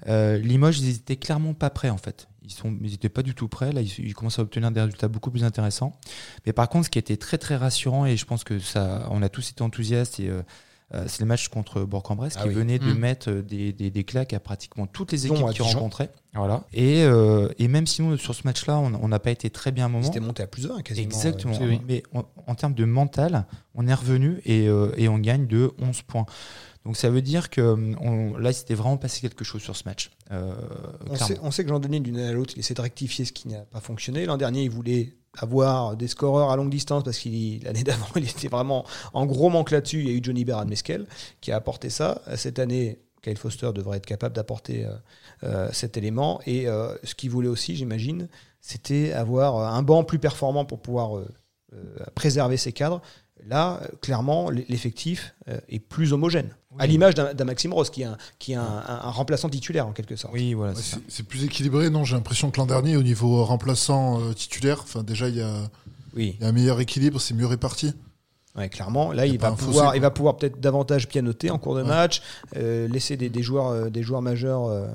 Euh, Limoges, ils étaient clairement pas prêts en fait. Ils sont, ils étaient pas du tout prêts. Là, ils, ils commencent à obtenir des résultats beaucoup plus intéressants. Mais par contre, ce qui était très très rassurant et je pense que ça, on a tous été enthousiastes et c'est le match contre Bourg-en-Bresse Ah qui oui. venait de Mm. mettre euh, des, des, des claques à pratiquement toutes les équipes qui rencontraient. Voilà. Et, euh, et même si nous, sur ce match-là, on on n'a pas été très bien à un moment. C'était monté à plus 1 quasiment. Exactement. euh, oui. Mais en, en termes de mental, on est revenu et, euh, et on gagne de 11 points. Donc ça veut dire que on, là, il s'était vraiment passé quelque chose sur ce match. Euh, On sait, on sait que Jean-Denis, d'une année à l'autre, il essaie de rectifier ce qui n'a pas fonctionné. L'an dernier, il voulait avoir des scoreurs à longue distance parce qu'il l'année d'avant, il était vraiment en gros manque là-dessus. Il y a eu Johnny Berard Mesquel qui a apporté ça. Cette année, Kyle Foster devrait être capable d'apporter euh, euh, cet élément. Et euh, ce qu'il voulait aussi, j'imagine, c'était avoir un banc plus performant pour pouvoir préserver ses cadres. Là, euh, clairement, l'effectif euh, est plus homogène. À l'image d'un Maxime Ross, qui est, un, qui est un, un- un remplaçant titulaire en quelque sorte. Oui, voilà. C'est plus équilibré, non? J'ai l'impression que l'an dernier, au niveau remplaçant euh, titulaire, enfin déjà il y a, Oui, il y a un meilleur équilibre, c'est mieux réparti. ouais, clairement. Là, il va, fossé, pouvoir, il va pouvoir peut-être davantage pianoter en cours de Ouais. match, euh, laisser des, des joueurs, euh, des joueurs majeurs euh,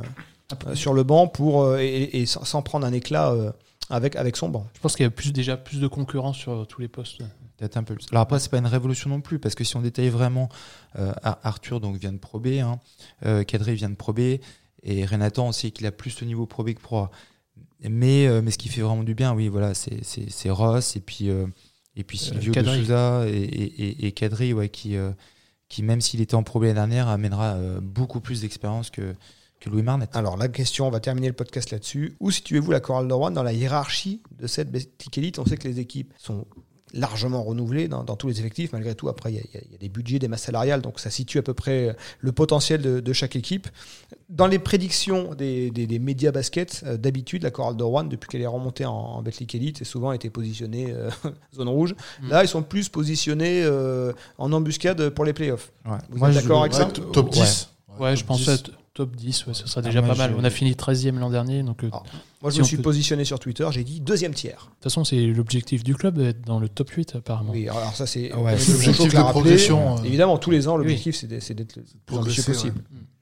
euh, sur le banc pour, euh, et, et sans, sans prendre un éclat euh, avec, avec son banc. Je pense qu'il y a plus, déjà plus de concurrence sur tous les postes. Peut-être un peu plus. Alors après, c'est pas une révolution non plus, parce que si on détaille vraiment, euh, Ar- Arthur donc vient de Pro B, hein, euh, Kadri vient de Pro B, et Renatan on sait qu'il a plus de niveau Pro B que Pro A. Mais, euh, mais ce qui fait vraiment du bien, oui, voilà, c'est- Ross, et puis, et puis Silvio de. Souza, et, et, et- et Kadri, ouais, qui, qui, même s'il était en Pro B l'année dernière, amènera beaucoup plus d'expérience que, que Louis Marnet. Alors la question, on va terminer le podcast là-dessus. Où situez-vous la chorale de Rouen dans la hiérarchie de cette Betclic Elite On sait que les équipes sont largement renouvelées dans, dans tous les effectifs. Malgré tout, après, il y, a- y y des budgets, des masses salariales, donc ça situe à peu près le potentiel de, de chaque équipe. Dans les prédictions des, des- des médias basket, euh, d'habitude, la chorale de Rouen, depuis qu'elle est remontée en, en Elite, c'est souvent été positionnée euh, zone rouge. Mm. Là, ils sont plus positionnés euh, en embuscade pour les playoffs. Ouais. Vous êtes d'accord avec ça top Ouais. 10. Ouais, je top pense 10. à t- top 10, ouais, ce serait Ah, déjà pas mal. je- On a fini 13e l'an dernier, donc euh, Ah. de Moi, je Si me on suis peut- positionné sur Twitter, j'ai dit deuxième tiers. toute façon, c'est l'objectif du club d'être dans le top 8 apparemment. Oui, alors ça c'est Ouais, c'est Jojo l'objectif l'a de rappelé. progression, euh. Évidemment, tous les ans, l'objectif c'est d'être c'est d'être le plus ambitieux possible.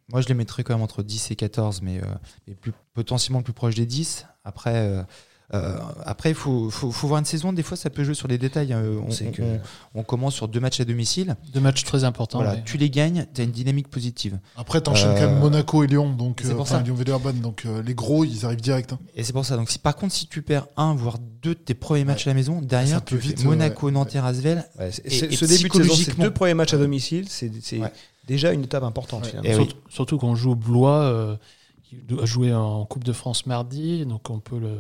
Moi, je les mettrais quand même entre 10 et 14, mais, euh, plus, potentiellement plus proche des 10. Après, euh, euh, après il faut, faut, faut voir une saison. Des fois, ça peut jouer sur les détails. Euh, on, que- on- on commence sur deux matchs à domicile. Deux matchs très importants. Voilà, ouais. tu les gagnes, tu as une dynamique positive. Après, t'enchaînes Euh, quand même Monaco et Lyon, donc c'est euh, pour enfin, ça. Lyon Villeurbanne, donc euh, les gros, ils arrivent direct. hein. Et c'est pour ça. Donc, si, par contre, si tu perds un, voire deux de tes premiers matchs à la maison, derrière, tu fais vite, Monaco, ouais. Nanterre, Asvel. Ouais, c'est- Et- et ce début de saison, ces deux premiers matchs à domicile, c'est Ouais. déjà une étape importante. Ouais. finalement. Et oui. Surtout, qu'on joue au Blois, euh, qui doit jouer en Coupe de France mardi, donc on peut le.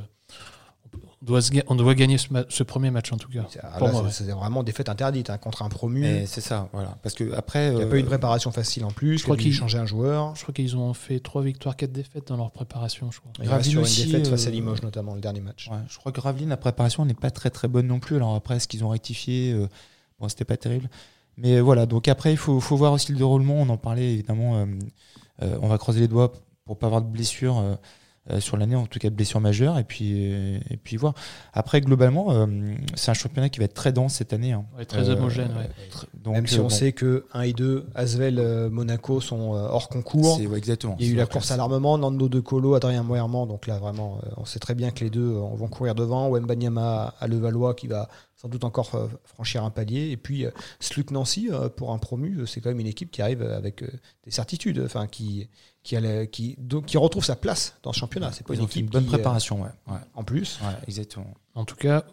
On doit, se ga- on doit gagner ce, ce premier match en tout cas. C'est- moi, c'est vraiment des fêtes interdites hein, contre un promu. Et c'est ça, voilà. Parce que après, Il n'y a euh, pas eu de préparation facile en plus. je crois il a dû qu'il- changer un joueur. Je crois qu'ils ont fait 3 victoires, 4 défaites dans leur préparation, je crois. Gravine sur une aussi, défaite face à euh, Limoges notamment le dernier match. Ouais, je crois que Gravelines, la préparation n'est pas très très bonne non plus. Alors après, est-ce qu'ils ont rectifié euh, Bon, c'était pas terrible. Mais voilà, donc après, il faut, faut voir aussi le déroulement. On en parlait évidemment. euh, euh, on va croiser les doigts pour pas avoir de blessures euh, sur l'année, en tout cas de blessures majeures. Et puis, euh, et puis voir. Après, globalement, euh, c'est un championnat qui va être très dense cette année. hein. Ouais, très Euh, homogène. ouais. tr- Donc, Même si euh, on bon, sait que 1 et 2, Asvel, Monaco sont euh, hors concours. ouais, exactement. Il y a eu la course classe. à l'armement, Nando De Colo, Adrien Moerman. Donc là, vraiment, euh, on sait très bien que les deux euh, vont courir devant. Wembanyama à Levallois qui va sans doute encore euh, franchir un palier. Et puis, euh, Sluk Nancy, euh, pour un promu, c'est quand même une équipe qui arrive avec des certitudes, enfin, qui, qui, a la- qui, donc, qui retrouve sa place dans ce championnat. C'est pas une équipe une bonne qui, préparation, ouais. ouais. en plus. Ouais, exactement. En tout cas,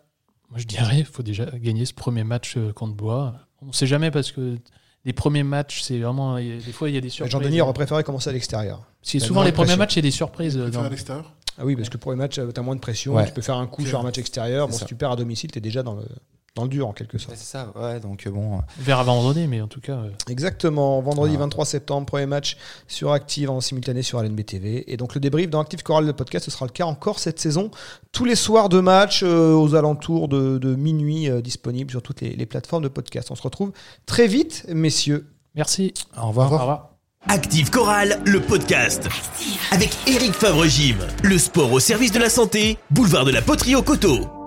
moi je dirais il faut déjà gagner ce premier match contre Bois. On ne sait jamais parce que les premiers matchs, c'est vraiment. il Des fois, il y a des surprises. Jean-Denis aurait préféré commencer à l'extérieur. C'est Il souvent les premiers matchs, il y a des surprises. dans- à l'extérieur Ah oui, parce que le premier match, tu as moins de pression. Ouais. Tu peux faire un coup sur un match extérieur. Bon, si tu perds à domicile, tu es déjà dans le, dans le dur en quelque sorte. C'est ça, ouais. Donc, euh, bon. euh, Vers abandonné, mais en tout cas. euh, Exactement. Vendredi Ah. 23 septembre, premier match sur Active en simultané sur LNB TV. Et donc le débrief dans Active Chorale, le podcast, ce sera le cas encore cette saison. Tous les soirs de match euh, aux alentours de, de minuit euh, disponible sur toutes les, les plateformes de podcast. On se retrouve très vite, messieurs. Merci. Au revoir. Au revoir. Active Chorale, le podcast. Avec Eric Favre-Gym. Le sport au service de la santé, boulevard de la Poterie au Coteau.